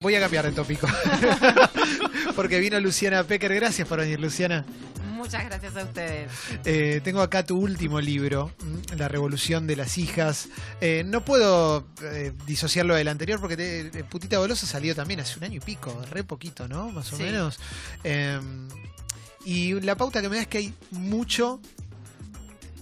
Voy a cambiar de tópico. Porque vino Luciana Pecker. Gracias por venir, Luciana. Muchas gracias a ustedes. Eh, tengo acá tu último libro, mm, La Revolución de las Hijas. Eh, no puedo eh, disociarlo del anterior porque te- Putita Golosa salió también hace un año y pico, re poquito, ¿no? Más o Sí. menos. Eh, y la pauta que me da es que hay mucho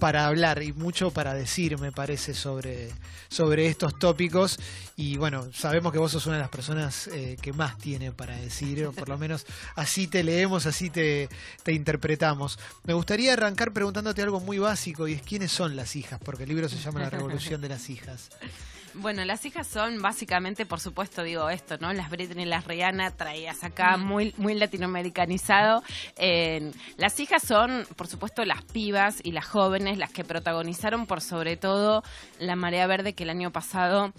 para hablar y mucho para decir, me parece, sobre, sobre estos tópicos. Y bueno, sabemos que vos sos una de las personas eh, que más tiene para decir, o por lo menos así te leemos, así te, te interpretamos. Me gustaría arrancar preguntándote algo muy básico y es quiénes son las hijas, porque el libro se llama La Revolución de las Hijas. Bueno, las hijas son básicamente, por supuesto, digo esto, ¿no? Las Britney, las Rihanna, traías acá, muy, muy latinoamericanizado. Eh, las hijas son, por supuesto, las pibas y las jóvenes, las que protagonizaron por sobre todo la marea verde que el año pasado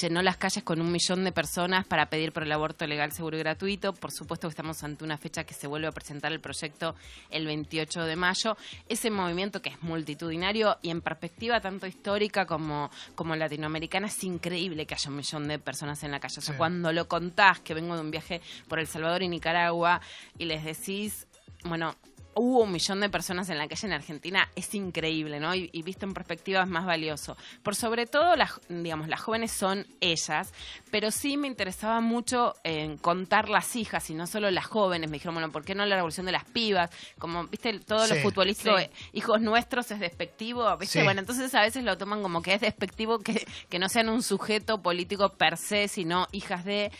llenó las calles con un millón de personas para pedir por el aborto legal, seguro y gratuito. Por supuesto que estamos ante una fecha que se vuelve a presentar el proyecto el 28 de mayo. Ese movimiento que es multitudinario y en perspectiva tanto histórica como, como latinoamericana es increíble que haya un millón de personas en la calle. O sea, Sí. cuando lo contás, que vengo de un viaje por El Salvador y Nicaragua, y les decís, bueno, hubo un millón de personas en la calle en Argentina, es increíble, ¿no? Y, y visto en perspectiva es más valioso. Por sobre todo, las, digamos, las jóvenes son ellas, pero sí me interesaba mucho en contar las hijas y no solo las jóvenes. Me dijeron, bueno, ¿por qué no la revolución de las pibas? Como, viste, todo Sí. lo futbolístico, Sí. eh, hijos nuestros es despectivo, ¿viste? Sí. Bueno, entonces a veces lo toman como que es despectivo que, que no sean un sujeto político per se, sino hijas de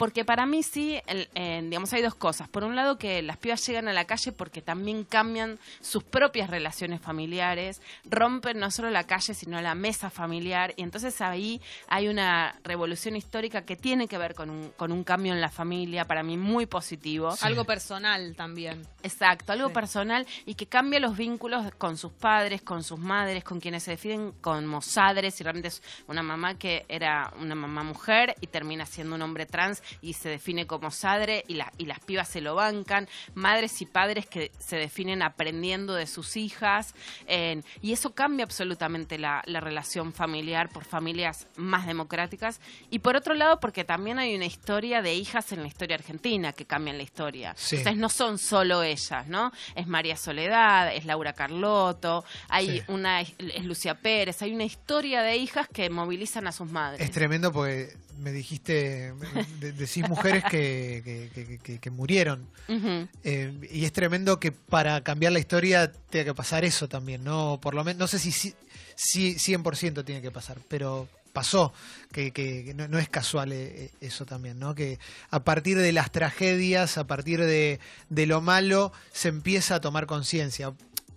porque para mí sí, el- eh, digamos, hay dos cosas. Por un lado, que las pibas llegan a la calle porque también cambian sus propias relaciones familiares, rompen no solo la calle, sino la mesa familiar, y entonces ahí hay una revolución histórica que tiene que ver con un, con un cambio en la familia, para mí muy positivo. Sí. Algo personal también. Exacto, algo Sí. personal y que cambia los vínculos con sus padres, con sus madres, con quienes se definen como sadres y realmente es una mamá que era una mamá mujer y termina siendo un hombre trans y se define como sadre y, la- y las pibas se lo bancan, madres y padres que se definen aprendiendo de sus hijas eh, y eso cambia absolutamente la, la relación familiar por familias más democráticas y por otro lado porque también hay una historia de hijas en la historia argentina que cambian la historia. Sí. Entonces, no son solo ellas, ¿no? Es María Soledad, es Laura Carlotto, hay Sí. una es Lucia Pérez, hay una historia de hijas que movilizan a sus madres. Es tremendo porque me dijiste, de- decís mujeres que, que- que- que- que murieron. Eh, y es tremendo que para cambiar la historia tenga que pasar eso también, ¿no? Por lo menos, no sé si, si, si 100% tiene que pasar, pero pasó, que, que- que no, no es casual eh, eh, eso también, ¿no? Que a partir de las tragedias, a partir de, de lo malo, se empieza a tomar conciencia.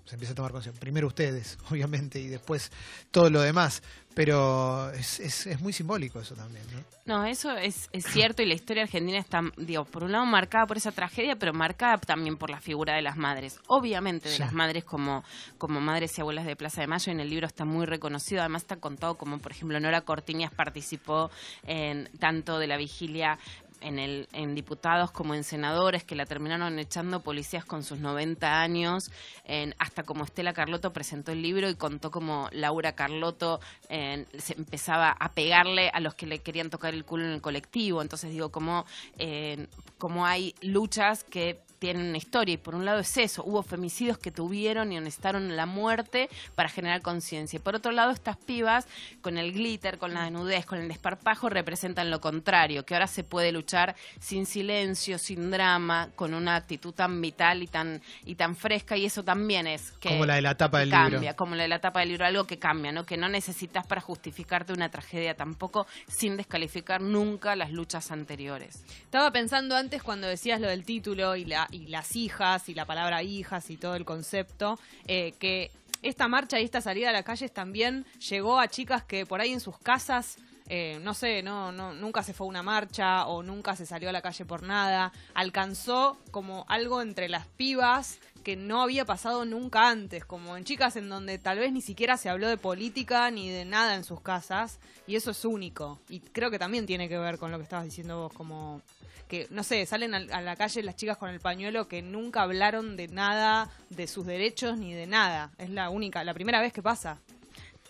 Se empieza a tomar conciencia. Primero ustedes, obviamente, y después todo lo demás. Pero es, es, es muy simbólico eso también, ¿no? No, eso es, es cierto y la historia argentina está, digo, por un lado marcada por esa tragedia, pero marcada también por la figura de las madres. Obviamente de Sí. las madres como, como madres y abuelas de Plaza de Mayo, en el libro está muy reconocido, además está contado como, por ejemplo, Nora Cortiñas participó en tanto de la vigilia en, el, en diputados como en senadores que la terminaron echando policías con sus 90 años, en- hasta como Estela Carlotto presentó el libro y contó como Laura Carlotto se empezaba a pegarle a los que le querían tocar el culo en el colectivo. Entonces digo, como, eh, como hay luchas que tienen una historia y por un lado es eso, hubo femicidios que tuvieron y necesitaron la muerte para generar conciencia. Y por otro lado estas pibas con el glitter, con la desnudez, con el desparpajo representan lo contrario, que ahora se puede luchar sin silencio, sin drama, con una actitud tan vital y tan y tan fresca y eso también es que Como la de la tapa del cambia, libro. como la de la tapa del libro, algo que cambia, ¿no? Que no necesitas para justificarte una tragedia tampoco sin descalificar nunca las luchas anteriores. Estaba pensando antes cuando decías lo del título y, la, y las hijas y la palabra hijas y todo el concepto, eh, que esta marcha y esta salida a las calles también llegó a chicas que por ahí en sus casas, eh, no sé, no, no, nunca se fue una marcha o nunca se salió a la calle por nada, alcanzó como algo entre las pibas que no había pasado nunca antes, como en chicas en donde tal vez ni siquiera se habló de política ni de nada en sus casas, y eso es único. Y creo que también tiene que ver con lo que estabas diciendo vos, como que, no sé, salen al- a, la calle las chicas con el pañuelo que nunca hablaron de nada, de sus derechos ni de nada. Es la única, la primera vez que pasa.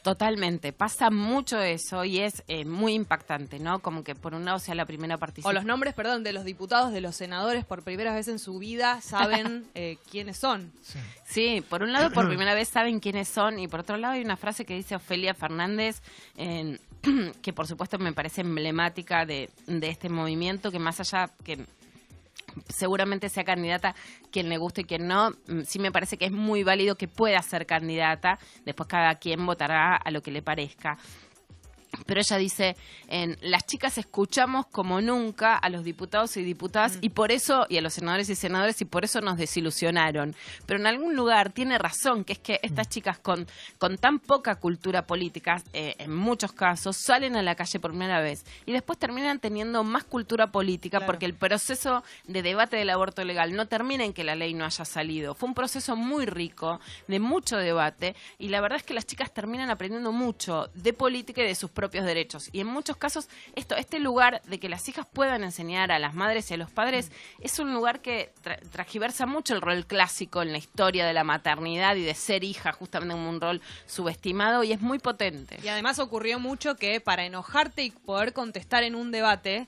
Totalmente, pasa mucho eso y es eh, muy impactante, ¿no? Como que por un lado sea la primera participación. O los nombres, perdón, de los diputados, de los senadores, por primera vez en su vida saben eh, quiénes son. Sí. Sí, por un lado por primera vez saben quiénes son y por otro lado hay una frase que dice Ofelia Fernández en- que por supuesto me parece emblemática de, de este movimiento que más allá que seguramente sea candidata quien le guste y quien no, mm, sí me parece que es muy válido que pueda ser candidata, después cada quien votará a lo que le parezca. Pero ella dice, en, las chicas escuchamos como nunca a los diputados y diputadas y por eso, y a los senadores y senadores, y por eso nos desilusionaron. Pero en algún lugar tiene razón, que es que estas chicas con, con tan poca cultura política, eh, en muchos casos, salen a la calle por primera vez y después terminan teniendo más cultura política Claro. porque el proceso de debate del aborto legal no termina en que la ley no haya salido. Fue un proceso muy rico, de mucho debate, y la verdad es que las chicas terminan aprendiendo mucho de política y de sus propios derechos. Y en muchos casos, esto, este lugar de que las hijas puedan enseñar a las madres y a los padres es un lugar que tra- tragiversa mucho el rol clásico en la historia de la maternidad y de ser hija, justamente como un rol subestimado, y es muy potente. Y además ocurrió mucho que para enojarte y poder contestar en un debate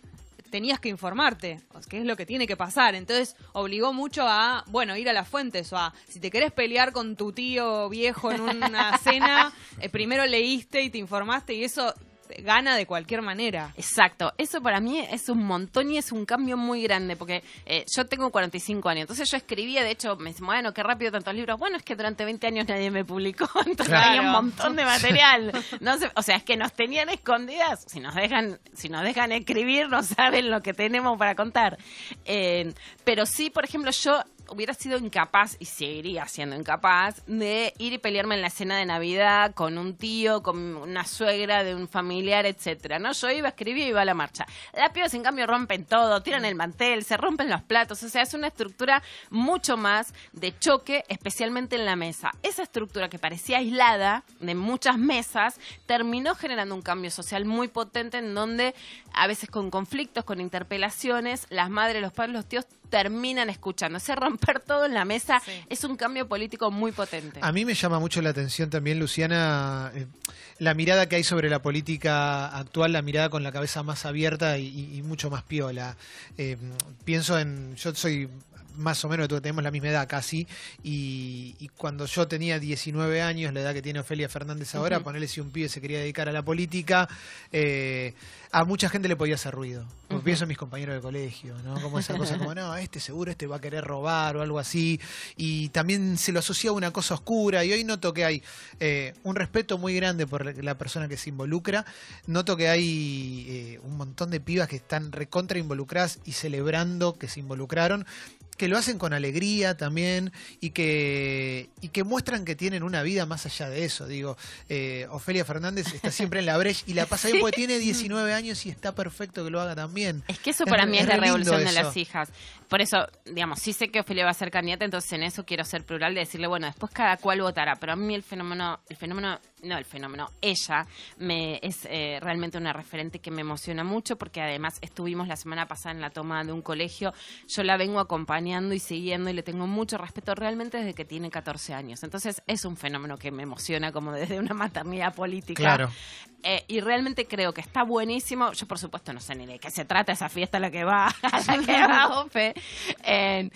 tenías que informarte, que es lo que tiene que pasar. Entonces obligó mucho a, bueno, ir a las fuentes o a, si te querés pelear con tu tío viejo en una cena, eh, primero leíste y te informaste y eso gana de cualquier manera. Exacto, eso para mí es un montón y es un cambio muy grande, porque eh, yo tengo 45 años, entonces yo escribía, de hecho, me decían, bueno, qué rápido tantos libros, bueno, es que durante 20 años nadie me publicó, entonces Claro. había un montón de material, no sé, o sea, es que nos tenían escondidas, si nos dejan, si nos dejan escribir, no saben lo que tenemos para contar, Eh, pero sí, por ejemplo, yo hubiera sido incapaz, y seguiría siendo incapaz, de ir y pelearme en la cena de Navidad con un tío, con una suegra de un familiar, etcétera, ¿no? Yo iba a escribir y iba a la marcha. Las pibas, en cambio, rompen todo, tiran el mantel, se rompen los platos, o sea, es una estructura mucho más de choque, especialmente en la mesa. Esa estructura que parecía aislada de muchas mesas, terminó generando un cambio social muy potente en donde, a veces con conflictos, con interpelaciones, las madres, los padres, los tíos terminan escuchando. Ese romper todo en la mesa Sí. es un cambio político muy potente. A mí me llama mucho la atención también, Luciana, eh, la mirada que hay sobre la política actual, la mirada con la cabeza más abierta y, y- y mucho más piola. Eh, pienso en, yo soy más o menos, tenemos la misma edad casi, y, y cuando yo tenía 19 años, la edad que tiene Ofelia Fernández ahora, Ujú. ponerle si un pibe se quería dedicar a la política, eh, a mucha gente le podía hacer ruido. Pienso en mis compañeros de colegio, ¿no? Como esa cosa como, no, este seguro este va a querer robar o algo así. Y también se lo asocia a una cosa oscura. Y hoy noto que hay eh, un respeto muy grande por la persona que se involucra. Noto que hay eh, un montón de pibas que están recontra involucradas y celebrando que se involucraron que lo hacen con alegría también y que, y que muestran que tienen una vida más allá de eso. Digo, eh, Ofelia Fernández está siempre en la brecha y la pasa bien porque tiene 19 años y está perfecto que lo haga también. Es que eso Es para mí es es la revolución de las hijas. Por eso, digamos, sí sé que Ofelia va a ser candidata, entonces en eso quiero ser plural de decirle, bueno, después cada cual votará. Pero a mí el fenómeno, el fenómeno, no el fenómeno, ella me es eh, realmente una referente que me emociona mucho porque además estuvimos la semana pasada en la toma de un colegio. Yo la vengo acompañando y siguiendo y le tengo mucho respeto realmente desde que tiene 14 años. Entonces es un fenómeno que me emociona como desde una maternidad política. Claro. Eh, y realmente creo que está buenísimo. Yo, por supuesto, no sé ni de qué se trata esa fiesta a la que va, a la que va. En-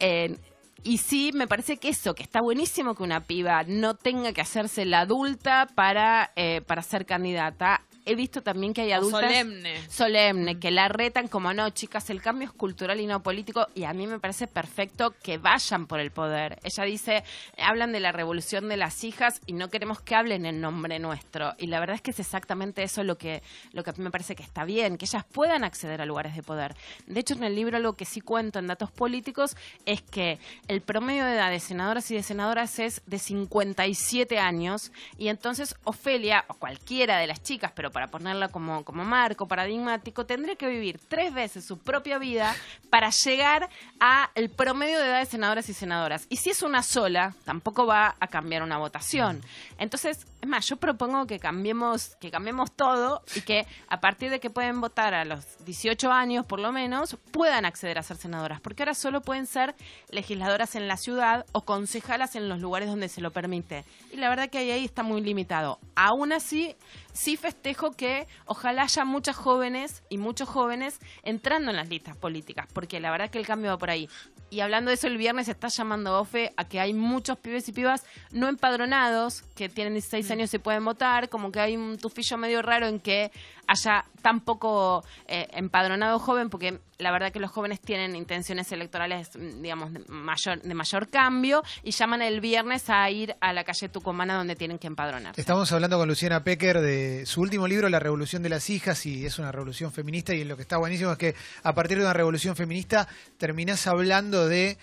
en- y sí, me parece que eso, que está buenísimo que una piba no tenga que hacerse la adulta para, eh, para ser candidata. He visto también que hay O adultas solemne. solemne, que la retan como no, chicas, el cambio es cultural y no político, y a mí me parece perfecto que vayan por el poder. Ella dice, hablan de la revolución de las hijas y no queremos que hablen en nombre nuestro. Y la verdad es que es exactamente eso lo que, lo que a mí me parece que está bien, que ellas puedan acceder a lugares de poder. De hecho, en el libro lo que sí cuento en datos políticos es que el promedio de edad de senadoras y de senadoras es de 57 años, y entonces Ofelia, o cualquiera de las chicas, pero para ponerla como, como marco paradigmático, tendría que vivir tres veces su propia vida para llegar a el promedio de edad de senadoras y senadoras. Y si es una sola, tampoco va a cambiar una votación. Entonces, es más, yo propongo que cambiemos, que cambiemos todo y que a partir de que pueden votar a los 18 años, por lo menos, puedan acceder a ser senadoras. Porque ahora solo pueden ser legisladoras en la ciudad o concejalas en los lugares donde se lo permite. Y la verdad que ahí, ahí está muy limitado. Aún así, sí festejo que ojalá haya muchas jóvenes y muchos jóvenes entrando en las listas políticas, porque la verdad que el cambio va por ahí. Y hablando de eso, el viernes está llamando OFE a que hay muchos pibes y pibas no empadronados que tienen 16 mm. años y pueden votar, como que hay un tufillo medio raro en que haya tan poco eh, empadronado joven, porque la verdad que los jóvenes tienen intenciones electorales, digamos, de mayor, de mayor cambio y llaman el viernes a ir a la calle Tucumana donde tienen que empadronar. Estamos hablando con Luciana Pecker de su último libro, La Revolución de las Hijas, y es una revolución feminista, y lo que está buenísimo es que a partir de una revolución feminista terminás hablando de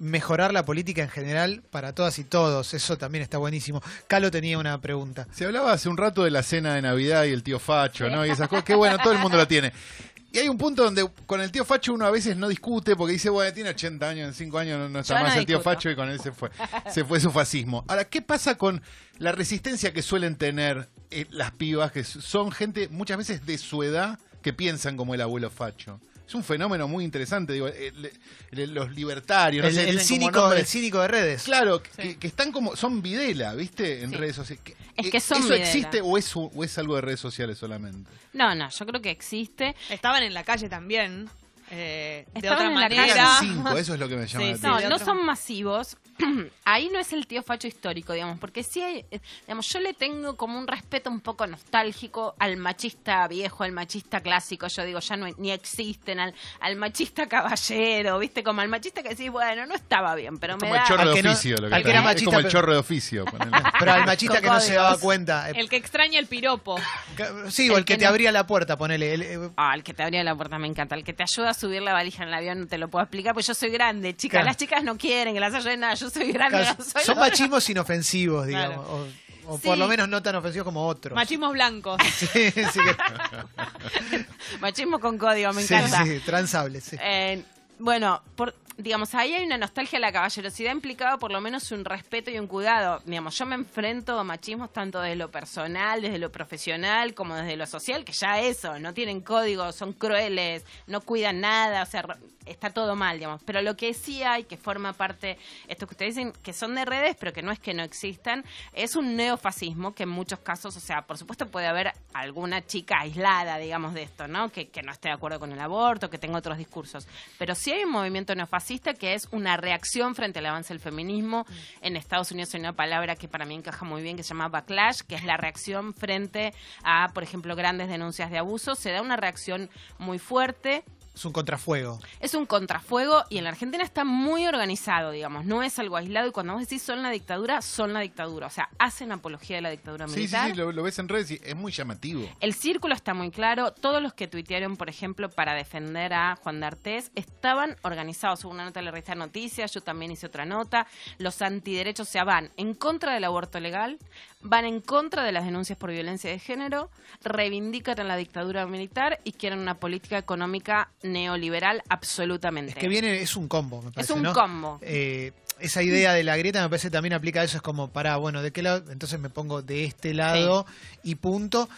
mejorar la política en general para todas y todos. Eso también está buenísimo. Calo tenía una pregunta. Se hablaba hace un rato de la cena de Navidad y el tío Facho, ¿no? Y esas cosas. Que bueno, todo el mundo lo tiene. Y hay un punto donde con el tío Facho uno a veces no discute porque dice, bueno, tiene 80 años, en 5 años no, está más el tío Facho y con él se fue, se fue su fascismo. Ahora, ¿qué pasa con la resistencia que suelen tener eh, las pibas, que son gente muchas veces de su edad que piensan como el abuelo Facho? Es un fenómeno muy interesante, digo, eh, los libertarios, el, cínico, el cínico de redes. Claro, que, están como, son Videla, ¿viste? En redes sociales. Es que son ¿Eso existe o es, o es algo de redes sociales solamente? No, no, yo creo que existe. Estaban en la calle también. Eh, de otra manera. Cinco, eso es lo que me llama la atención. No, no son masivos. Ahí no es el tío facho histórico, digamos, porque sí hay, eh, digamos, yo le tengo como un respeto un poco nostálgico al machista viejo, al machista clásico, yo digo, ya no ni existen, al, al machista caballero, ¿viste? Como al machista que decís, bueno, no estaba bien, pero me como da... El chorro de oficio, lo que, era machista, es como el chorro de oficio. pero al machista que no se daba cuenta. Eh, el que extraña el piropo. Sí, o el, que, te abría la puerta, ponele. El, ah, el que te abría la puerta me encanta, el que te ayuda a subir la valija en el avión, no te lo puedo explicar, pues yo soy grande, chicas. Las chicas no quieren que las ayuden nada, yo soy grande. son machismos inofensivos, digamos. O, por lo menos no tan ofensivos como otros. Machismos blancos. Machismo con código, me encanta. Sí, transable, sí. Eh, bueno, por, digamos, ahí hay una nostalgia a la caballerosidad implicada por lo menos un respeto y un cuidado. Digamos, yo me enfrento a machismos tanto desde lo personal, desde lo profesional, como desde lo social, que ya eso, no tienen código, son crueles, no cuidan nada, o sea, está todo mal, digamos. Pero lo que sí hay, que forma parte, esto que ustedes dicen, que son de redes, pero que no es que no existan, es un neofascismo que en muchos casos, o sea, por supuesto puede haber alguna chica aislada, digamos, de esto, ¿no? Que, que no esté de acuerdo con el aborto, que tenga otros discursos. Pero sí hay un movimiento neofascista que es una reacción frente al avance del feminismo. En Estados Unidos hay una palabra que para mí encaja muy bien que se llama backlash, que es la reacción frente a, por ejemplo, grandes denuncias de abuso. Se da una reacción muy fuerte es un contrafuego. Es un contrafuego y en la Argentina está muy organizado, digamos. No es algo aislado y cuando vos decís son la dictadura, son la dictadura. O sea, hacen apología de la dictadura militar. Sí, sí, lo, ves en redes y es muy llamativo. El círculo está muy claro. Todos los que tuitearon, por ejemplo, para defender a Juan de Artés, estaban organizados. Hubo una nota de la revista Noticias, yo también hice otra nota. Los antiderechos se van en contra del aborto legal, van en contra de las denuncias por violencia de género, reivindican la dictadura militar y quieren una política económica neoliberal absolutamente. Es que viene, es un combo, me parece. Es un combo. Eh, esa idea de la grieta me parece también aplica a eso, es como, para, bueno, ¿de qué lado? Entonces me pongo de este lado y punto.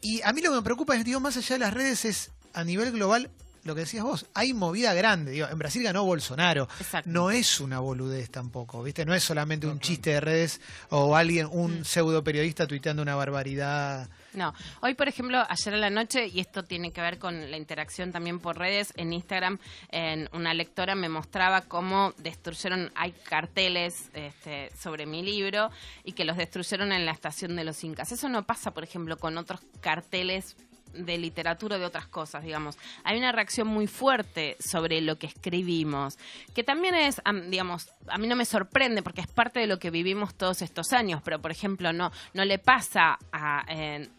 Y a mí lo que me preocupa es, digo, más allá de las redes, es a nivel global, lo que decías vos, hay movida grande. Digo, en Brasil ganó Bolsonaro. No es una boludez tampoco, ¿viste? No es solamente un chiste de redes o alguien, un mm. pseudo periodista tuiteando una barbaridad. No, hoy por ejemplo, ayer a la noche, y esto tiene que ver con la interacción también por redes, en Instagram, en una lectora me mostraba cómo destruyeron, hay carteles este, sobre mi libro y que los destruyeron en la estación de los Incas. Eso no pasa, por ejemplo, con otros carteles de literatura de otras cosas, digamos. Hay una reacción muy fuerte sobre lo que escribimos, que también es, digamos, a mí no me sorprende porque es parte de lo que vivimos todos estos años, pero por ejemplo no no le pasa a,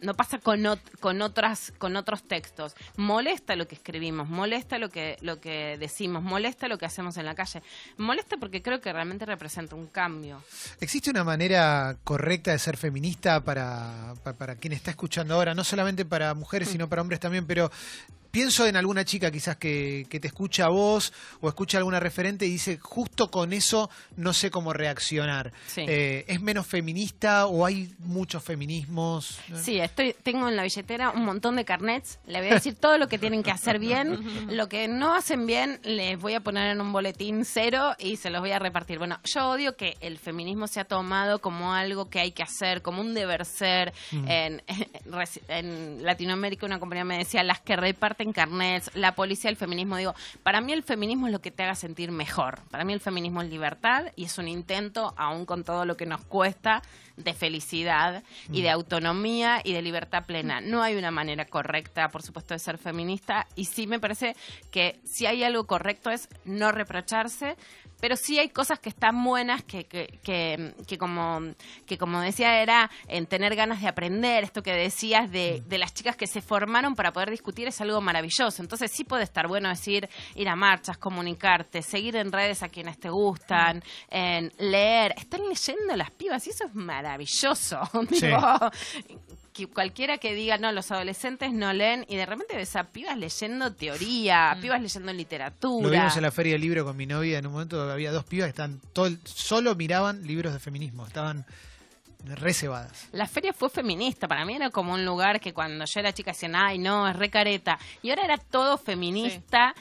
no pasa con, con otras con otros textos. Molesta lo que escribimos, molesta lo que lo que decimos, molesta lo que hacemos en la calle, molesta porque creo que realmente representa un cambio. ¿Existe una manera correcta de ser feminista para, para quien está escuchando ahora, no solamente para mujeres, sino para hombres también, pero pienso en alguna chica quizás que, te escucha a vos o escucha alguna referente y dice, justo con eso no sé cómo reaccionar. Eh, ¿Es menos feminista o hay muchos feminismos? Sí, estoy, tengo en la billetera un montón de carnets. Le voy a decir todo lo que tienen que hacer bien. Lo que no hacen bien les voy a poner en un boletín cero y se los voy a repartir. Bueno, yo odio que el feminismo se ha tomado como algo que hay que hacer, como un deber ser. Mm. En, en Latinoamérica una compañía me decía, las que reparten en carnets, la policía, el feminismo. Digo, para mí el feminismo es lo que te haga sentir mejor. Para mí el feminismo es libertad y es un intento, aún con todo lo que nos cuesta, de felicidad y de mm. autonomía y de libertad plena. No hay una manera correcta, por supuesto, de ser feminista y sí me parece que si hay algo correcto es no reprocharse, pero sí hay cosas que están buenas que, que, que, como, que como decía era en tener ganas de aprender, esto que decías de, de, las chicas que se formaron para poder discutir es algo maravilloso. Entonces sí puede estar bueno decir, ir a marchas, comunicarte, seguir en redes a quienes te gustan, en leer, estar leyendo las pibas y eso es maravilloso. que cualquiera que diga, no, los adolescentes no leen, y de repente ves a pibas leyendo teoría, mm. pibas leyendo literatura. Lo vimos en la Feria del Libro con mi novia, en un momento había dos pibas que están todo solo miraban libros de feminismo, estaban reservadas. La feria fue feminista, para mí era como un lugar que cuando yo era chica decían, ay no, es recareta, y ahora era todo feminista,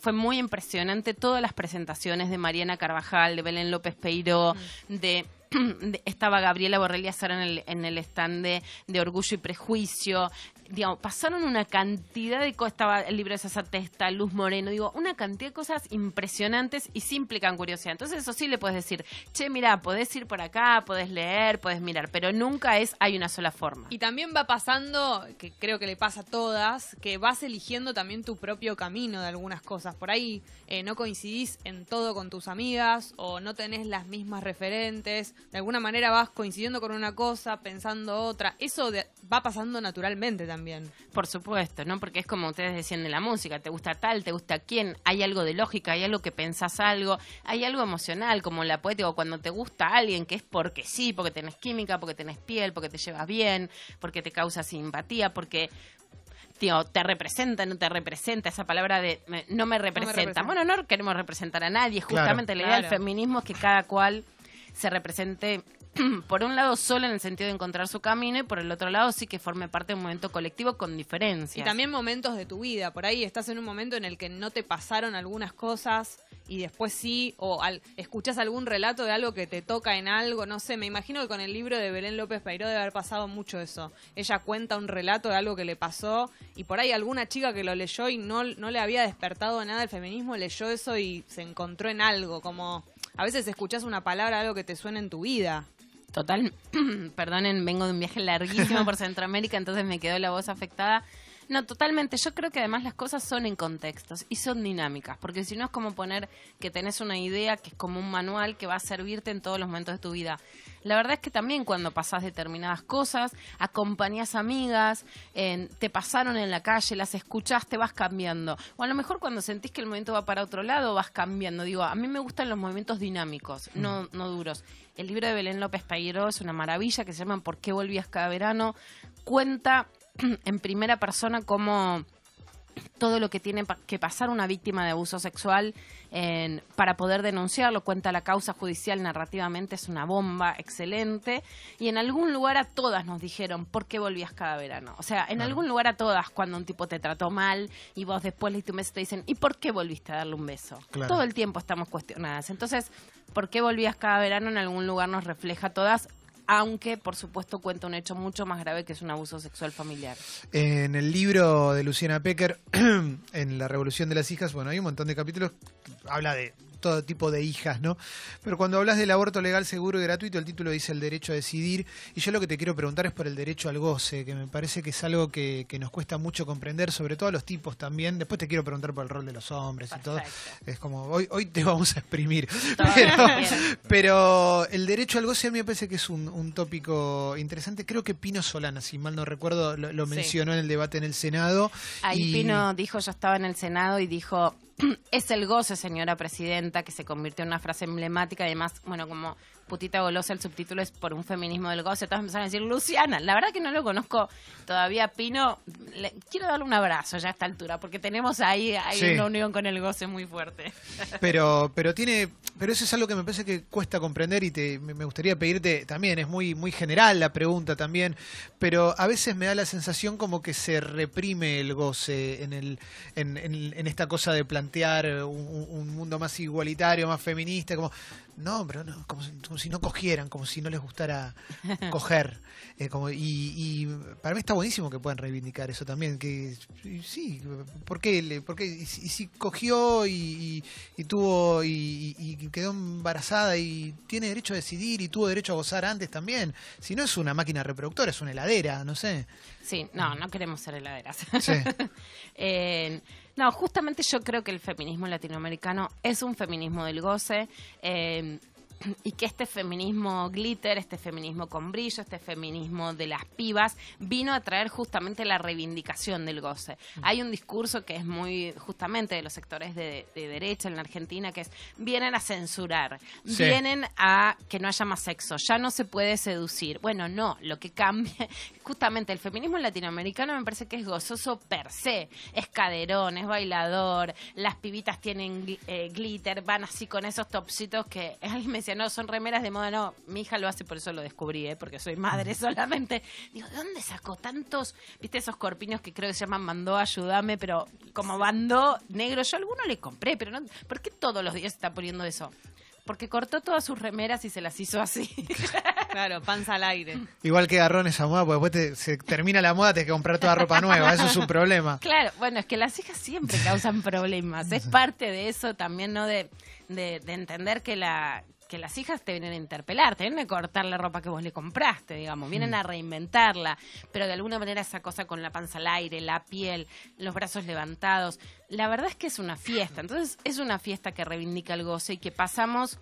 fue muy impresionante todas las presentaciones de Mariana Carvajal, de Belén López Peiró, mm. de estaba Gabriela Borrelli en el, en el stand de, Orgullo y Prejuicio. Digamos, pasaron una cantidad de cosas. Estaba el libro de Sasa Testa, Luz Moreno, digo, una cantidad de cosas impresionantes y sí curiosidad. Entonces, eso sí le puedes decir, che, mira, podés ir por acá, podés leer, podés mirar, pero nunca es hay una sola forma. Y también va pasando, que creo que le pasa a todas, que vas eligiendo también tu propio camino de algunas cosas. Por ahí eh, no coincidís en todo con tus amigas o no tenés las mismas referentes de alguna manera vas coincidiendo con una cosa, pensando otra. Eso va pasando naturalmente también. Por supuesto, ¿no? Porque es como ustedes decían de la música, te gusta tal, te gusta quién, hay algo de lógica, hay algo que pensás algo, hay algo emocional, como la poética, o cuando te gusta alguien que es porque sí, porque tenés química, porque tenés piel, porque te llevas bien, porque te causa simpatía, porque Tío, te representa, no te representa, esa palabra de no me representa. bueno, no queremos representar a nadie, justamente la idea del feminismo es que cada cual se represente por un lado solo en el sentido de encontrar su camino y por el otro lado sí que forme parte de un momento colectivo con diferencias. Y también momentos de tu vida, por ahí estás en un momento en el que no te pasaron algunas cosas y después sí, o al, escuchas algún relato de algo que te toca en algo, no sé, me imagino que con el libro de Belén López Pairó debe haber pasado mucho eso. Ella cuenta un relato de algo que le pasó y por ahí alguna chica que lo leyó y no, no le había despertado nada el feminismo, leyó eso y se encontró en algo, como a veces escuchas una palabra, algo que te suena en tu vida. Total, perdonen, vengo de un viaje larguísimo por Centroamérica, entonces me quedó la voz afectada. No, totalmente. Yo creo que además las cosas son en contextos y son dinámicas, porque si no es como poner que tenés una idea que es como un manual que va a servirte en todos los momentos de tu vida. La verdad es que también cuando pasás determinadas cosas, acompañás amigas, te pasaron en la calle, las escuchaste, vas cambiando. O a lo mejor cuando sentís que el momento va para otro lado, vas cambiando. Digo, a mí me gustan los movimientos dinámicos, no, no duros. El libro de Belén López Paguero es una maravilla que se llama ¿Por qué volvías cada verano? Cuenta en primera persona cómo todo lo que tiene que pasar una víctima de abuso sexual para poder denunciarlo. Cuenta la causa judicial narrativamente, es una bomba excelente. Y en algún lugar a todas nos dijeron, ¿por qué volvías cada verano? O sea, en algún lugar a todas, cuando un tipo te trató mal y vos después le un beso, te dicen, ¿y por qué volviste a darle un beso? Todo el tiempo estamos cuestionadas. Entonces, ¿por qué volvías cada verano? En algún lugar nos refleja a todas aunque por supuesto cuenta un hecho mucho más grave que es un abuso sexual familiar. En el libro de Luciana Pecker, en La Revolución de las Hijas, bueno, hay un montón de capítulos, habla de todo tipo de hijas, ¿no? Pero cuando hablas del aborto legal, seguro y gratuito, el título dice el derecho a decidir. Y yo lo que te quiero preguntar es por el derecho al goce, que me parece que es algo que, nos cuesta mucho comprender, sobre todo a los tipos también. Después te quiero preguntar por el rol de los hombres y todo. Es como, hoy, hoy te vamos a exprimir. Pero, el derecho al goce a mí me parece que es un, tópico interesante. Creo que Pino Solana, si mal no recuerdo, lo, mencionó en el debate en el Senado. Ahí Pino dijo, yo estaba en el Senado y dijo, es el goce, señora presidenta, que se convirtió en una frase emblemática. Además, bueno, como putita golosa, el subtítulo es por un feminismo del goce. Todos empezaron a decir, Luciana, la verdad que no lo conozco todavía, Pino. Le, quiero darle un abrazo ya a esta altura, porque tenemos ahí, una unión con el goce muy fuerte. Pero, pero tiene, pero eso es algo que me parece que cuesta comprender y te, me gustaría pedirte también, es muy, muy general la pregunta también, pero a veces me da la sensación como que se reprime el goce en, el, en, en, esta cosa de plantear un, un mundo más igualitario, más feminista, como no, pero no, como, si no cogieran, como si no les gustara coger. Eh, como, y, para mí está buenísimo que puedan reivindicar eso también. Que sí, ¿por qué? Porque, y, si cogió y, tuvo y, quedó embarazada y tiene derecho a decidir y tuvo derecho a gozar antes también. Si no es una máquina reproductora, es una heladera, no sé. Sí, no, no queremos ser heladeras. Sí. eh, no, justamente yo creo que el feminismo latinoamericano es un feminismo del goce. Eh, y que este feminismo glitter, este feminismo con brillo, este feminismo de las pibas, vino a traer justamente la reivindicación del goce. Hay un discurso que es muy justamente de los sectores de, derecha en la Argentina, que es, vienen a censurar, vienen a que no haya más sexo, ya no se puede seducir. Bueno, no, lo que cambia, justamente el feminismo latinoamericano me parece que es gozoso per se, es caderón, es bailador, las pibitas tienen eh, glitter, van así con esos topsitos que alguien me decía, no, son remeras de moda, no, mi hija lo hace, por eso lo descubrí, ¿eh? porque soy madre solamente. Digo, ¿de dónde sacó tantos, viste, esos corpiños que creo que se llaman mandó, ayúdame, pero como bandó negro, yo alguno le compré, pero no, ¿por qué todos los días se está poniendo eso? Porque cortó todas sus remeras y se las hizo así. Claro, panza al aire. Igual que agarrón esa moda, porque después se termina la moda, tienes que comprar toda ropa nueva, eso es un problema. Claro, bueno, es que las hijas siempre causan problemas. Es parte de eso también, ¿no? de, de entender que la, que las hijas te vienen a interpelar, te vienen a cortar la ropa que vos le compraste, digamos, vienen mm. a reinventarla, pero de alguna manera esa cosa con la panza al aire, la piel, los brazos levantados, la verdad es que es una fiesta, entonces es una fiesta que reivindica el goce y que pasamos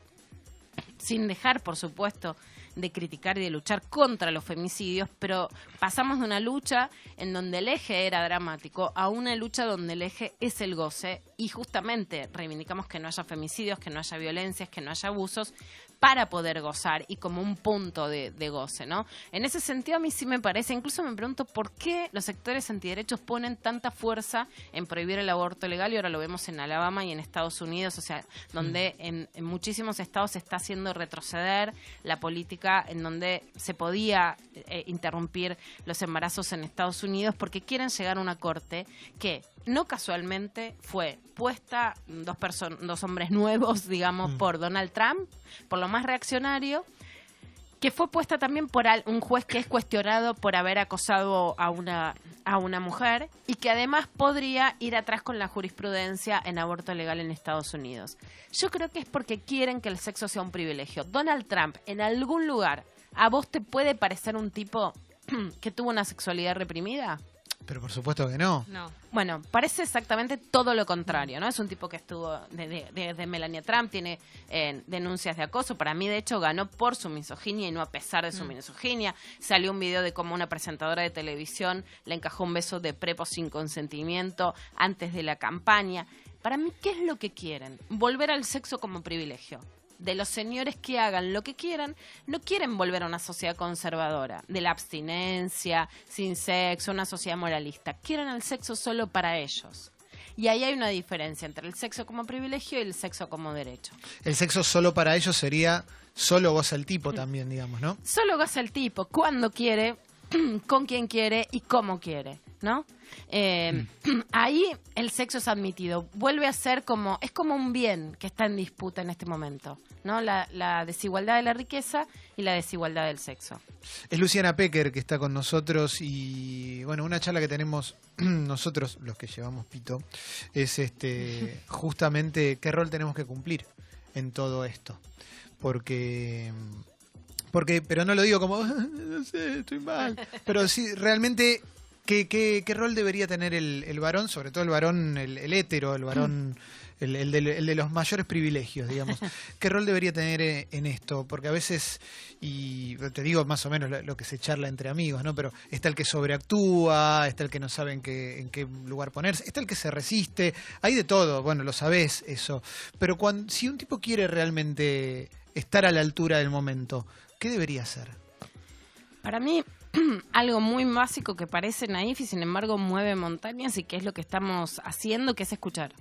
sin dejar, por supuesto, de criticar y de luchar contra los femicidios, pero pasamos de una lucha en donde el eje era dramático a una lucha donde el eje es el goce y justamente reivindicamos que no haya femicidios, que no haya violencias, que no haya abusos, para poder gozar y como un punto de, goce, ¿no? En ese sentido a mí sí me parece, incluso me pregunto por qué los sectores antiderechos ponen tanta fuerza en prohibir el aborto legal y ahora lo vemos en Alabama y en Estados Unidos, o sea, donde mm. en, muchísimos estados se está haciendo retroceder la política en donde se podía eh, interrumpir los embarazos en Estados Unidos porque quieren llegar a una corte que no casualmente fue puesta dos, dos hombres nuevos, digamos, mm. por Donald Trump, por lo más reaccionario, que fue puesta también por un juez que es cuestionado por haber acosado a una, a una mujer y que además podría ir atrás con la jurisprudencia en aborto legal en Estados Unidos. Yo creo que es porque quieren que el sexo sea un privilegio. Donald Trump, en algún lugar, ¿a vos te puede parecer un tipo que tuvo una sexualidad reprimida? Pero por supuesto que no. Bueno, parece exactamente todo lo contrario, ¿no? Es un tipo que estuvo desde Melania Trump, tiene eh, denuncias de acoso. Para mí, de hecho, ganó por su misoginia y no a pesar de su mm. misoginia. Salió un video de cómo una presentadora de televisión le encajó un beso de prepo sin consentimiento antes de la campaña. Para mí, ¿qué es lo que quieren? Volver al sexo como privilegio de los señores que hagan lo que quieran, no quieren volver a una sociedad conservadora, de la abstinencia, sin sexo, una sociedad moralista. Quieren el sexo solo para ellos. Y ahí hay una diferencia entre el sexo como privilegio y el sexo como derecho. El sexo solo para ellos sería solo goza el tipo también, digamos, ¿no? Solo goza el tipo, cuando quiere, con quien quiere y cómo quiere. ¿no? Eh, ahí el sexo es admitido. Vuelve a ser como, es como un bien que está en disputa en este momento, ¿no? La, la desigualdad de la riqueza y la desigualdad del sexo. Es Luciana Pecker que está con nosotros y, bueno, una charla que tenemos nosotros, los que llevamos pito, es este justamente qué rol tenemos que cumplir en todo esto. Porque porque pero no lo digo como no sé, estoy mal, pero sí realmente ¿Qué, qué, qué rol debería tener el, el, varón, sobre todo el varón, el, el hétero, el varón, el, el, de, el, de, los mayores privilegios, digamos? ¿Qué rol debería tener eh, en esto? Porque a veces, y te digo más o menos lo, lo, que se charla entre amigos, ¿no? Pero está el que sobreactúa, está el que no sabe en qué, en qué lugar ponerse, está el que se resiste, hay de todo, bueno, lo sabés eso. Pero cuando, si un tipo quiere realmente estar a la altura del momento, ¿qué debería hacer? Para mí, algo muy básico que parece naif y sin embargo mueve montañas y que es lo que estamos haciendo, que es escuchar.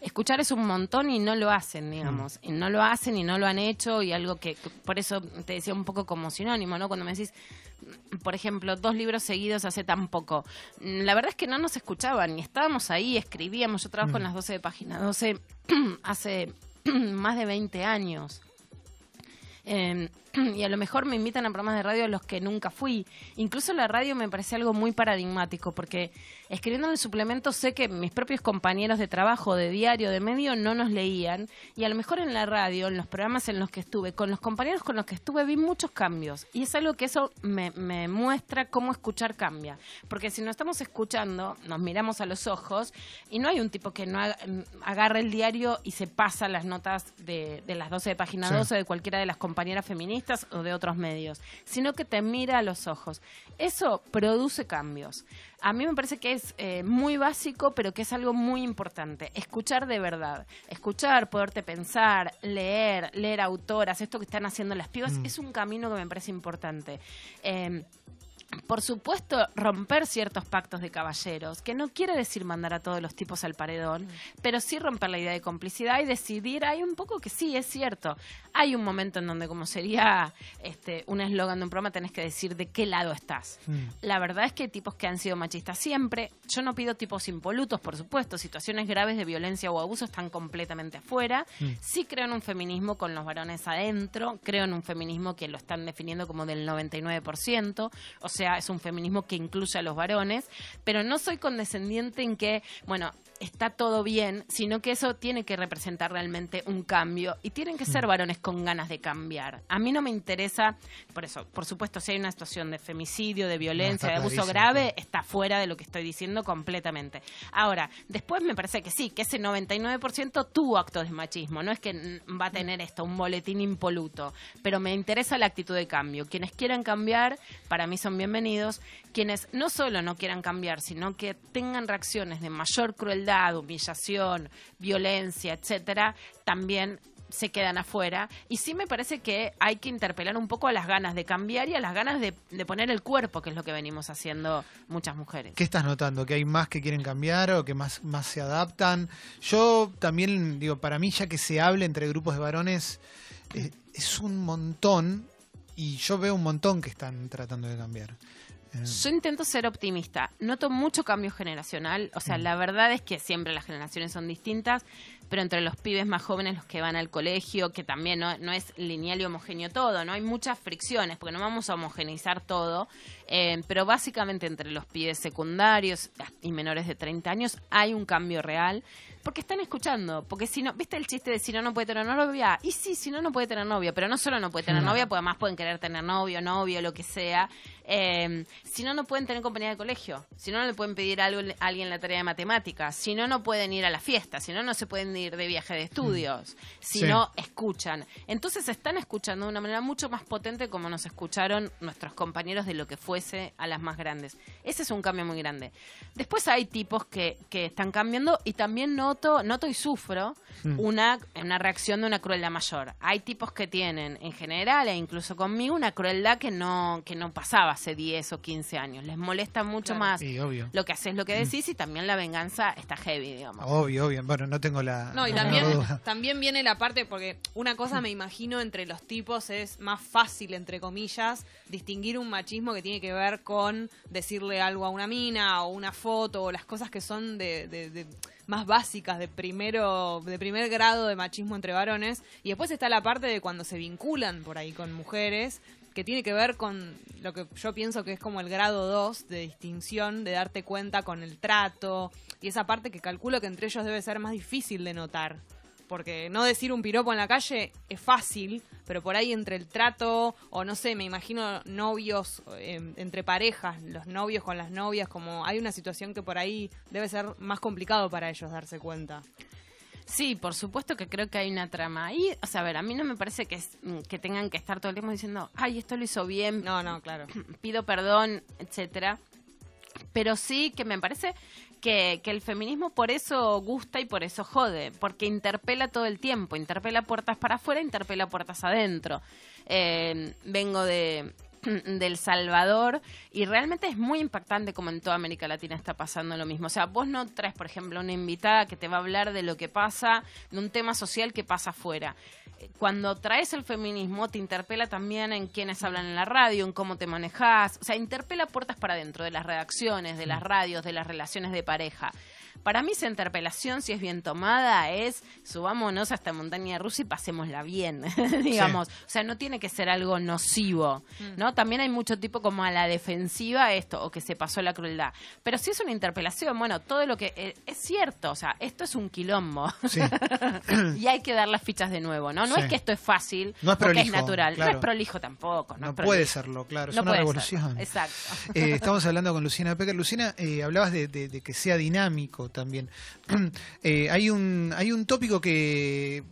Escuchar es un montón y no lo hacen, digamos. Mm. Y no lo hacen y no lo han hecho y algo que, que, por eso te decía un poco como sinónimo, ¿no? Cuando me decís, por ejemplo, dos libros seguidos hace tan poco. La verdad es que no nos escuchaban y estábamos ahí, escribíamos. Yo trabajo mm. en las 12 de página 12 hace más de 20 años. Eh, y a lo mejor me invitan a programas de radio a los que nunca fui. Incluso la radio me parece algo muy paradigmático, porque escribiendo en el suplemento sé que mis propios compañeros de trabajo, de diario, de medio, no nos leían. Y a lo mejor en la radio, en los programas en los que estuve, con los compañeros con los que estuve, vi muchos cambios. Y es algo que eso me, me muestra cómo escuchar cambia. Porque si no estamos escuchando, nos miramos a los ojos y no hay un tipo que no agarre el diario y se pasa las notas de, de las 12 de página sí. 12 de cualquiera de las compañeras feministas o de otros medios, sino que te mira a los ojos. Eso produce cambios. A mí me parece que es eh, muy básico, pero que es algo muy importante. Escuchar de verdad. Escuchar, poderte pensar, leer, leer autoras, esto que están haciendo las pibas, mm. es un camino que me parece importante. Eh, por supuesto, romper ciertos pactos de caballeros, que no quiere decir mandar a todos los tipos al paredón, mm. pero sí romper la idea de complicidad y decidir, hay un poco que sí, es cierto, hay un momento en donde, como sería este, un eslogan de un programa, tenés que decir de qué lado estás. Mm. La verdad es que hay tipos que han sido machistas siempre, yo no pido tipos impolutos, por supuesto, situaciones graves de violencia o abuso están completamente afuera, mm. sí creo en un feminismo con los varones adentro, creo en un feminismo que lo están definiendo como del 99%, o sea, es un feminismo que incluye a los varones, pero no soy condescendiente en que, bueno, está todo bien, sino que eso tiene que representar realmente un cambio y tienen que ser varones con ganas de cambiar. A mí no me interesa, por eso, por supuesto, si hay una situación de femicidio, de violencia, no, de abuso grave, está fuera de lo que estoy diciendo completamente. Ahora, después me parece que sí, que ese 99% tuvo actos de machismo, no es que va a tener esto, un boletín impoluto, pero me interesa la actitud de cambio. Quienes quieran cambiar, para mí son bienvenidos. Quienes no solo no quieran cambiar, sino que tengan reacciones de mayor crueldad, humillación, violencia, etcétera, también se quedan afuera. Y sí me parece que hay que interpelar un poco a las ganas de cambiar y a las ganas de, poner el cuerpo, que es lo que venimos haciendo muchas mujeres. ¿Qué estás notando? ¿Que hay más que quieren cambiar o que más, más se adaptan? Yo también, digo, para mí ya que se hable entre grupos de varones, eh, es un montón y yo veo un montón que están tratando de cambiar. Yo intento ser optimista. Noto mucho cambio generacional. O sea, mm. la verdad es que siempre las generaciones son distintas, pero entre los pibes más jóvenes, los que van al colegio, que también no, no es lineal y homogéneo todo, ¿no? Hay muchas fricciones, porque no vamos a homogeneizar todo. Eh, pero básicamente entre los pibes secundarios y menores de 30 años hay un cambio real porque están escuchando. Porque si no, ¿viste el chiste de si no, no puede tener novia? Y sí, si no, no puede tener novia. Pero no solo no puede tener no. novia, porque además pueden querer tener novio, novio, lo que sea. Eh, si no, no pueden tener compañía de colegio. Si no, no le pueden pedir algo a alguien la tarea de matemáticas. Si no, no pueden ir a la fiesta. Si no, no se pueden ir de viaje de estudios. Mm. Si sí. no, escuchan. Entonces están escuchando de una manera mucho más potente como nos escucharon nuestros compañeros de lo que fuese a las más grandes. Ese es un cambio muy grande. Después hay tipos que, que están cambiando y también no noto, noto y sufro mm. una, una reacción de una crueldad mayor. Hay tipos que tienen, en general, e incluso conmigo, una crueldad que no, que no pasaba hace 10 o 15 años. Les molesta mucho claro. más sí, obvio. lo que haces, lo que Mm. decís, y también la venganza está heavy, digamos. Obvio, obvio. Bueno, no tengo la. No, y también, duda. también viene la parte, porque una cosa me imagino entre los tipos es más fácil, entre comillas, distinguir un machismo que tiene que ver con decirle algo a una mina o una foto o las cosas que son de, de, de más básicas de primero de primer grado de machismo entre varones y después está la parte de cuando se vinculan por ahí con mujeres que tiene que ver con lo que yo pienso que es como el grado 2 de distinción, de darte cuenta con el trato y esa parte que calculo que entre ellos debe ser más difícil de notar. porque no decir un piropo en la calle es fácil, pero por ahí entre el trato, o no sé, me imagino novios em, entre parejas, los novios con las novias, como hay una situación que por ahí debe ser más complicado para ellos darse cuenta. Sí, por supuesto que creo que hay una trama. ahí. o sea, a ver, a mí no me parece que, mm, que tengan que estar todo el tiempo diciendo, ay, esto lo hizo bien. No, no, claro. Pido perdón, etcétera. Pero sí que me parece que, que, el feminismo por eso gusta y por eso jode, porque interpela todo el tiempo, interpela puertas para afuera, interpela puertas adentro. Eh, vengo de, del Salvador y realmente es muy impactante como en toda América Latina está pasando lo mismo. O sea, vos no traes, por ejemplo, una invitada que te va a hablar de lo que pasa, de un tema social que pasa afuera. Cuando traes el feminismo te interpela también en quienes hablan en la radio, en cómo te manejas, o sea, interpela puertas para adentro de las redacciones, de las radios, de las relaciones de pareja. Para mí esa interpelación, si es bien tomada, es subámonos a esta montaña rusa y pasémosla bien, digamos. O sea, no tiene que ser algo nocivo, mm. ¿no? También hay mucho tipo como a la defensiva esto, o que se pasó la crueldad. Pero si es una interpelación, bueno, todo lo que... Eh, es cierto, o sea, esto es un quilombo. y hay que dar las fichas de nuevo, ¿no? No es que esto es fácil, no es porque es natural. No es prolijo tampoco. No, puede serlo, claro. Es una revolución. Exacto. Eh, estamos hablando con Luciana Pecker. Luciana, eh, hablabas de, de que sea dinámico también. Eh, hay, un, hay un tópico que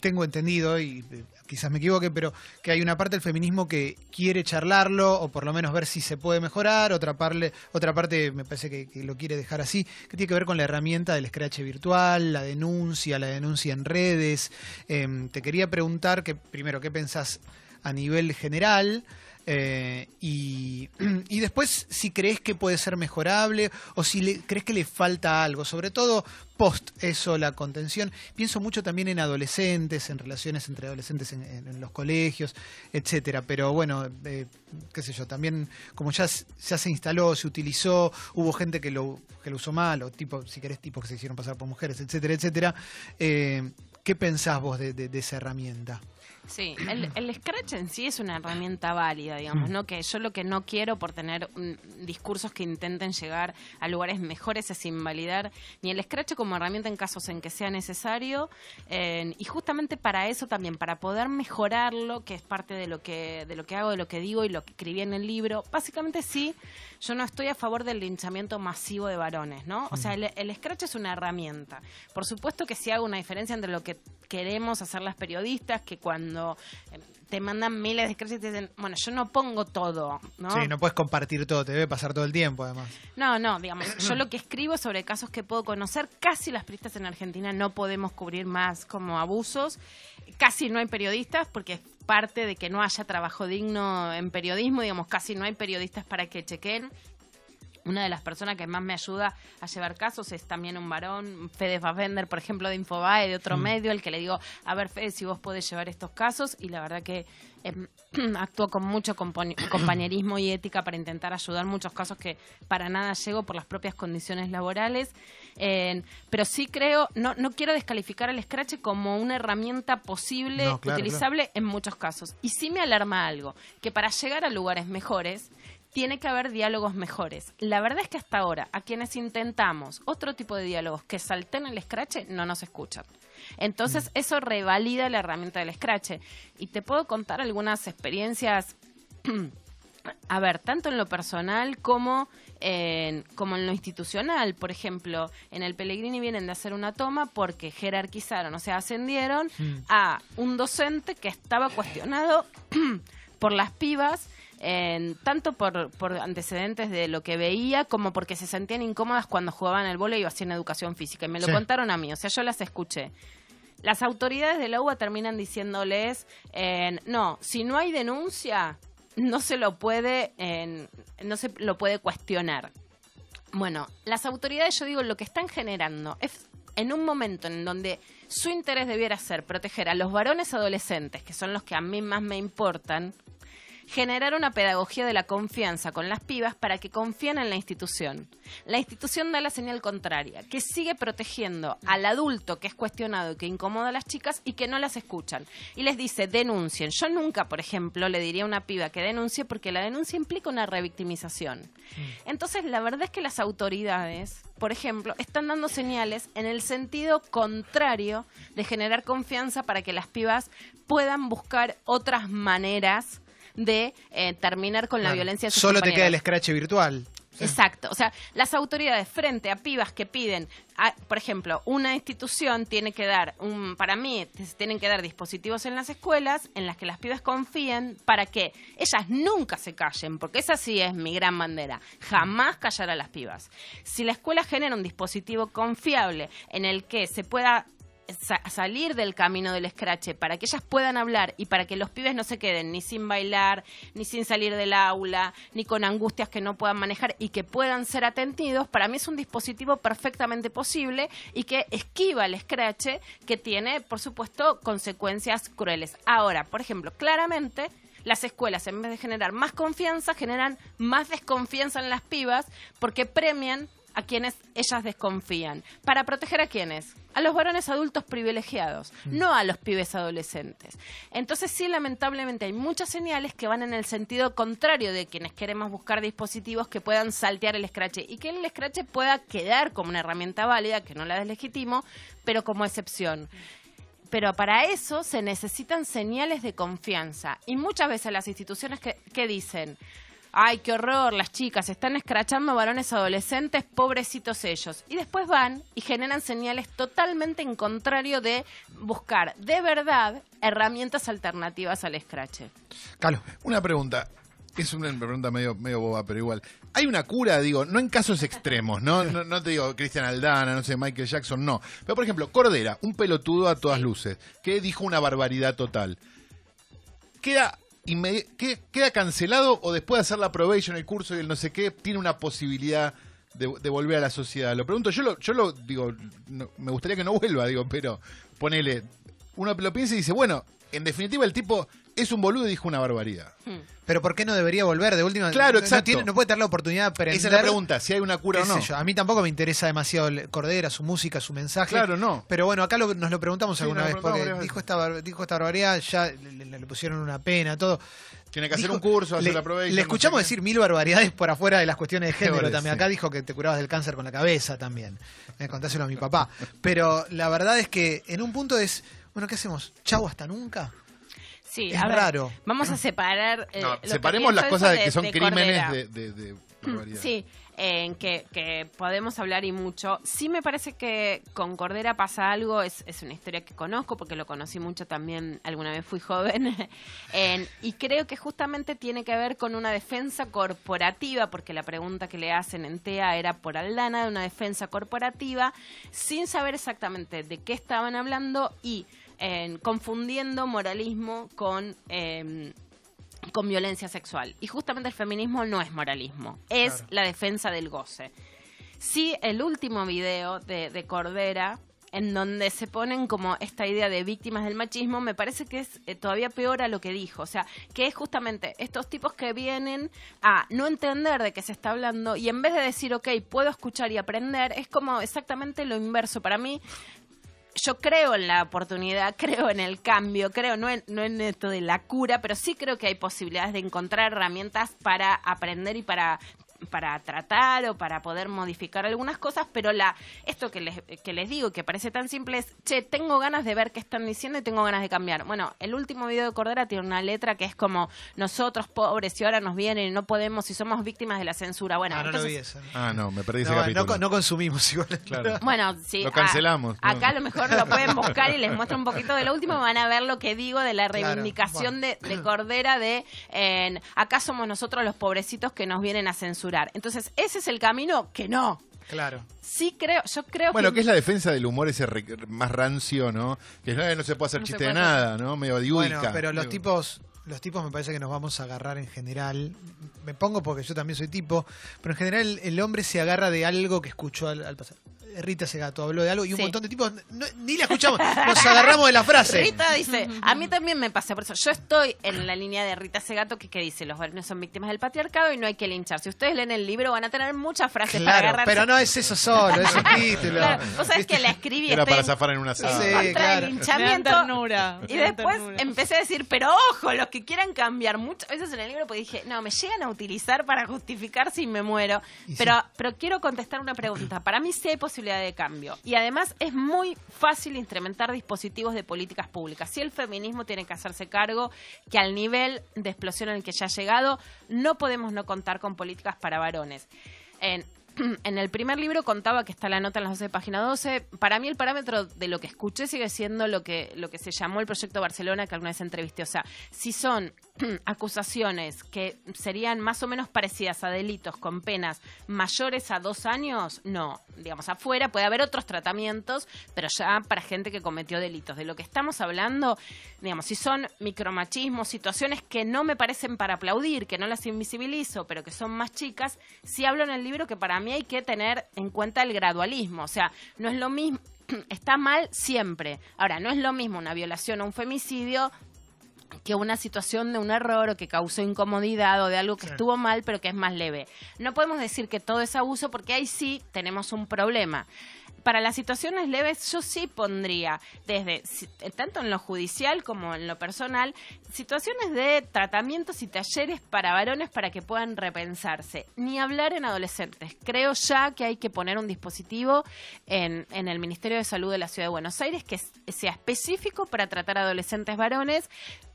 tengo entendido, y eh, quizás me equivoque, pero que hay una parte del feminismo que quiere charlarlo, o por lo menos ver si se puede mejorar, otra, parte otra parte me parece que, lo quiere dejar así, que tiene que ver con la herramienta del scratch virtual, la denuncia, la denuncia en redes. Em, te quería preguntar que, primero, ¿qué pensás a nivel general? Eh, y, y, después, si crees que puede ser mejorable o si le, crees que le falta algo, sobre todo post eso, la contención. Pienso mucho también en adolescentes, en relaciones entre adolescentes en, los colegios, etcétera. Pero bueno, eh, qué sé yo, también como ya, se instaló, se utilizó, hubo gente que lo, que lo usó mal, o tipo, si querés, tipos que se hicieron pasar por mujeres, etcétera, etcétera. Eh, ¿Qué pensás vos de esa herramienta? Sí, el, Scratch en sí es una herramienta válida, digamos, mm. ¿no? Que yo lo que no quiero por tener discursos que intenten llegar a lugares mejores es invalidar ni el Scratch como herramienta en casos en que sea necesario y justamente para eso también, para poder mejorarlo, que es parte de lo que, de lo que hago, de lo que digo y lo que escribí en el libro, básicamente sí, yo no estoy a favor del linchamiento masivo de varones, ¿no? O sea, el, el Scratch es una herramienta. Por supuesto que sí hago una diferencia entre lo que queremos hacer las periodistas, que cuando eh, te mandan miles de scratches y te dicen, bueno, yo no pongo todo, ¿no? Sí, no puedes compartir todo, te debe pasar todo el tiempo, además. No, no, digamos, yo lo que escribo sobre casos que puedo conocer, casi las periodistas en Argentina no podemos cubrir más como abusos, casi no hay periodistas porque es parte de que no haya trabajo digno en periodismo, digamos, casi no hay periodistas para que chequen una de las personas que más me ayuda a llevar casos es también un varón, Fede Fassbender, por ejemplo, de Infobae, de otro mm. medio, el que le digo, a ver, Fede, si vos podés llevar estos casos. Y la verdad que eh, actúo con mucho compañerismo y ética para intentar ayudar muchos casos que para nada llego por las propias condiciones laborales. pero sí creo, no, no quiero descalificar al Scratch como una herramienta posible, utilizable en muchos casos. Y sí me alarma algo, que para llegar a lugares mejores, tiene que haber diálogos mejores. La verdad es que hasta ahora, a quienes intentamos otro tipo de diálogos que salten el scratch, no nos escuchan. Entonces, mm. eso revalida la herramienta del scratch. Y te puedo contar algunas experiencias, a ver, tanto en lo personal como en, como en lo institucional. Por ejemplo, en el Pellegrini vienen de hacer una toma porque jerarquizaron, o sea, ascendieron mm. a un docente que estaba cuestionado por las pibas tanto por, por, antecedentes de lo que veía como porque se sentían incómodas cuando jugaban el vóley o hacían educación física. Y me lo contaron a mí, o sea, yo las escuché. Las autoridades de la UBA terminan diciéndoles, no, si no hay denuncia, no se lo puede, no se lo puede cuestionar. Bueno, las autoridades, yo digo, lo que están generando es en un momento en donde su interés debiera ser proteger a los varones adolescentes, que son los que a mí más me importan, generar una pedagogía de la confianza con las pibas para que confíen en la institución. La institución da la señal contraria, que sigue protegiendo al adulto que es cuestionado y que incomoda a las chicas y que no las escuchan. Y les dice, denuncien. Yo nunca, por ejemplo, le diría a una piba que denuncie porque la denuncia implica una revictimización. Entonces, la verdad es que las autoridades, por ejemplo, están dando señales en el sentido contrario de generar confianza para que las pibas puedan buscar otras maneras de eh, terminar con la violencia de sus Solo te queda el scratch virtual. Exacto. O sea, las autoridades frente a pibas que piden, por ejemplo, una institución tiene que dar, un, para mí, tienen que dar dispositivos en las escuelas en las que las pibas confíen para que ellas nunca se callen, porque esa sí es mi gran bandera. Jamás callar a las pibas. Si la escuela genera un dispositivo confiable en el que se pueda salir del camino del scratch para que ellas puedan hablar y para que los pibes no se queden ni sin bailar, ni sin salir del aula, ni con angustias que no puedan manejar y que puedan ser atendidos, para mí es un dispositivo perfectamente posible y que esquiva el scratch que tiene, por supuesto, consecuencias crueles. Ahora, por ejemplo, claramente las escuelas, en vez de generar más confianza, generan más desconfianza en las pibas porque premian a quienes ellas desconfían. ¿Para proteger a quiénes? A los varones adultos privilegiados, mm. no a los pibes adolescentes. Entonces sí, lamentablemente hay muchas señales que van en el sentido contrario de quienes queremos buscar dispositivos que puedan saltear el scratch y que el scratch pueda quedar como una herramienta válida, que no la deslegitimo, pero como excepción pero para eso se necesitan señales de confianza. Y muchas veces las instituciones que, que dicen, ay, qué horror, las chicas están escrachando varones adolescentes, pobrecitos ellos. Y después van y generan señales totalmente en contrario de buscar de verdad herramientas alternativas al escrache. Carlos, una pregunta. Es una pregunta medio, medio boba, pero igual. Hay una cura, digo, no en casos extremos, ¿no? No, te digo Cristian Aldana, no sé, Michael Jackson, no. Pero, por ejemplo, Cordera, un pelotudo a todas luces, que dijo una barbaridad total. Queda queda cancelado o después de hacer la probation, el curso y el no sé qué, tiene una posibilidad de, volver a la sociedad. Lo pregunto, yo lo, yo lo digo, me gustaría que no vuelva, digo, pero ponele, uno lo piensa y dice, bueno, en definitiva el tipo es un boludo y dijo una barbaridad. Hmm. Pero ¿por qué no debería volver? De última, claro, exacto. No, puede tener la oportunidad de aprender. Esa es la pregunta, si hay una cura o no. A mí tampoco me interesa demasiado Cordera, su música, su mensaje. Claro, no. Pero bueno, acá nos lo preguntamos alguna vez, porque dijo esta, dijo esta barbaridad, ya le, pusieron una pena, todo. Tiene que hacer un curso, hacer la prueba. Le escuchamos decir mil barbaridades por afuera de las cuestiones de género también. Acá dijo que te curabas del cáncer con la cabeza también. Me contáselo a mi papá. Pero la verdad es que en un punto es, bueno, ¿qué hacemos? ¿Chau hasta nunca? Sí, es raro. Vamos a separar. Eh, separemos las cosas de, que son crímenes de, barbaridad. Sí, en que, podemos hablar y mucho. Sí me parece que con Cordera pasa algo, es, es una historia que conozco porque lo conocí mucho también, alguna vez fui joven, y creo que justamente tiene que ver con una defensa corporativa, porque la pregunta que le hacen en TEA era por Aldana, de una defensa corporativa, sin saber exactamente de qué estaban hablando y confundiendo moralismo con, em, con violencia sexual. Y justamente el feminismo no es moralismo, es la defensa del goce. Sí, el último video de, Cordera, en donde se ponen como esta idea de víctimas del machismo, me parece que es eh, todavía peor a lo que dijo. O sea, que es justamente estos tipos que vienen a no entender de qué se está hablando y en vez de decir, ok, puedo escuchar y aprender, es como exactamente lo inverso. Para mí, yo creo en la oportunidad, creo en el cambio, creo no en, no en esto de la cura, pero sí creo que hay posibilidades de encontrar herramientas para aprender y para para tratar o para poder modificar algunas cosas, pero la esto que les, que les digo, que parece tan simple, es, che, tengo ganas de ver qué están diciendo y tengo ganas de cambiar. Bueno, el último video de Cordera tiene una letra que es como, nosotros pobres y ahora nos vienen y no podemos y somos víctimas de la censura. Bueno, ah, Ah, no, me perdí ese capítulo. No, consumimos igual. Claro. Bueno, sí. Lo cancelamos. acá a lo mejor lo pueden buscar y les muestro un poquito de lo último, van a ver lo que digo de la reivindicación de, Cordera de, en, acá somos nosotros los pobrecitos que nos vienen a censurar. Entonces, es ese es el camino que no. Claro. Sí creo, yo creo bueno, que... es la defensa del humor ese más rancio, ¿no? Que no, se puede hacer chiste de nada, ¿no? Medio diúdica. Bueno, pero los tipos los tipos me parece que nos vamos a agarrar en general. Me pongo porque yo también soy tipo, pero en general el, hombre se agarra de algo que escuchó al, pasar. Rita Segato habló de algo y un montón de tipos ni la escuchamos, nos agarramos de la frase. Rita dice, a mí también me pasa, por eso yo estoy en la línea de Rita Segato que, que dice, los varones son víctimas del patriarcado y no hay que linchar. Si ustedes leen el libro van a tener muchas frases para agarrarse. pero no es eso solo, es un título. Claro, vos sabés que la escribí. Era para zafar en una sala. Sí, claro. linchamiento. Y después empecé a decir, pero ojo, los que quieran cambiar muchas veces en el libro, pues dije, no, me llegan a utilizar para justificar si me muero. pero, pero quiero contestar una pregunta. Para mí sí hay posibilidad de cambio. Y además es muy fácil instrumentar dispositivos de políticas públicas. Si el feminismo tiene que hacerse cargo que al nivel de explosión en el que ya ha llegado, no podemos no contar con políticas para varones. En, en el primer libro contaba que está la nota en las 12 de página 12. Para mí el parámetro de lo que escuché sigue siendo lo que, lo que se llamó el proyecto Barcelona que alguna vez entrevisté. O sea, si son acusaciones que serían más o menos parecidas a delitos con penas mayores a dos años, no. Digamos, afuera puede haber otros tratamientos, pero ya para gente que cometió delitos. De lo que estamos hablando, digamos, si son micromachismos, situaciones que no me parecen para aplaudir, que no las invisibilizo, pero que son más chicas, sí hablo en el libro que para mí hay que tener en cuenta el gradualismo. O sea, no es lo mismo está mal siempre. Ahora, no es lo mismo una violación o un femicidio que una situación de un error o que causó incomodidad o de algo que estuvo mal pero que es más leve. No podemos decir que todo es abuso porque ahí sí tenemos un problema para las situaciones leves yo sí pondría, desde tanto en lo judicial como en lo personal, situaciones de tratamientos y talleres para varones para que puedan repensarse. Ni hablar en adolescentes. Creo ya que hay que poner un dispositivo en, en el Ministerio de Salud de la Ciudad de Buenos Aires que sea específico para tratar a adolescentes varones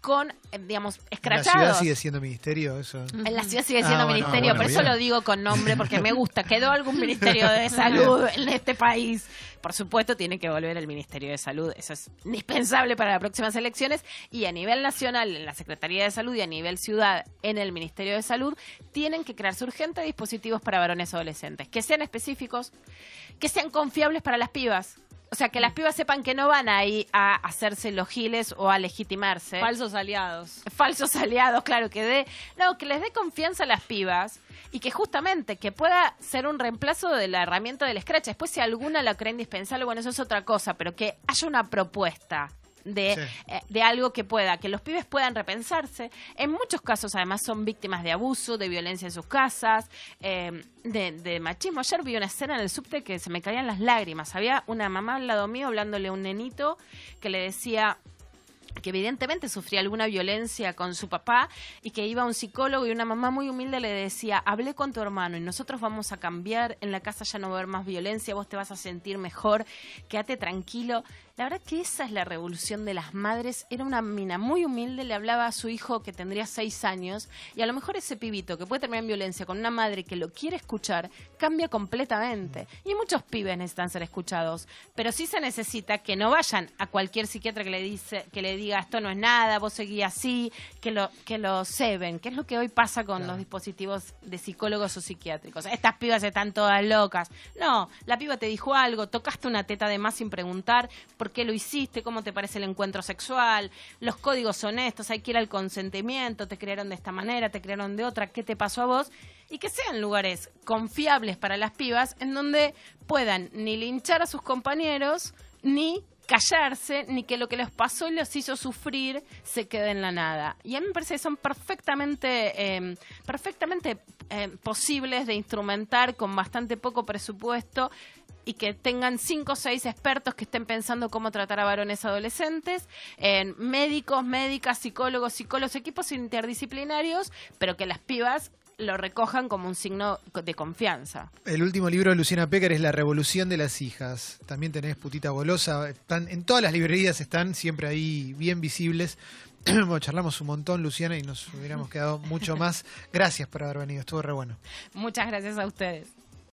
con, eh, digamos, escrachados. ¿En la ciudad sigue siendo ministerio eso? En la ciudad sigue siendo ah, ministerio, por eso lo digo con nombre, porque me gusta. Quedó algún ministerio de salud en este país. Por supuesto, tiene que volver el Ministerio de Salud. Eso es indispensable para las próximas elecciones. Y a nivel nacional, en la Secretaría de Salud y a nivel ciudad, en el Ministerio de Salud, tienen que crearse urgentes dispositivos para varones adolescentes. Que sean específicos, que sean confiables para las pibas o sea, que las pibas sepan que no van ahí a hacerse los giles o a legitimarse. Falsos aliados. Falsos aliados, claro, que dé. No, que les dé confianza a las pibas y que justamente que pueda ser un reemplazo de la herramienta del scratch. Después, si alguna la cree indispensable, bueno, eso es otra cosa, pero que haya una propuesta de, eh, de algo que pueda, que los pibes puedan repensarse. En muchos casos, además, son víctimas de abuso, de violencia en sus casas, eh, de, de, machismo. Ayer vi una escena en el subte que se me caían las lágrimas. Había una mamá al lado mío hablándole a un nenito que le decía que evidentemente sufría alguna violencia con su papá y que iba a un psicólogo y una mamá muy humilde le decía, hablé con tu hermano y nosotros vamos a cambiar, en la casa ya no va a haber más violencia, vos te vas a sentir mejor, quédate tranquilo. La verdad que esa es la revolución de las madres. Era una mina muy humilde, le hablaba a su hijo que tendría seis años y a lo mejor ese pibito que puede terminar en violencia con una madre que lo quiere escuchar cambia completamente. Y muchos pibes necesitan ser escuchados, pero sí se necesita que no vayan a cualquier psiquiatra que le dice que le diga esto no es nada, vos seguí así, que lo que lo ceben, que es lo que hoy pasa con los dispositivos de psicólogos o psiquiátricos. Estas pibas están todas locas. No, la piba te dijo algo, tocaste una teta de más sin preguntar por qué lo hiciste, cómo te parece el encuentro sexual, los códigos honestos, hay que ir al consentimiento, te crearon de esta manera, te crearon de otra, qué te pasó a vos, y que sean lugares confiables para las pibas en donde puedan ni linchar a sus compañeros, ni callarse ni que lo que les pasó y los hizo sufrir se quede en la nada. Y a mí me parece que son perfectamente, em, perfectamente em, posibles de instrumentar con bastante poco presupuesto y que tengan cinco o seis expertos que estén pensando cómo tratar a varones adolescentes, en médicos, médicas, psicólogos, psicólogos, equipos interdisciplinarios, pero que las pibas lo recojan como un signo de confianza. El último libro de Luciana Pécar es La Revolución de las Hijas. También tenés Putita Golosa. Están, en todas las librerías están siempre ahí bien visibles. bueno, charlamos un montón, Luciana, y nos hubiéramos quedado mucho más. Gracias por haber venido, estuvo re bueno. Muchas gracias a ustedes.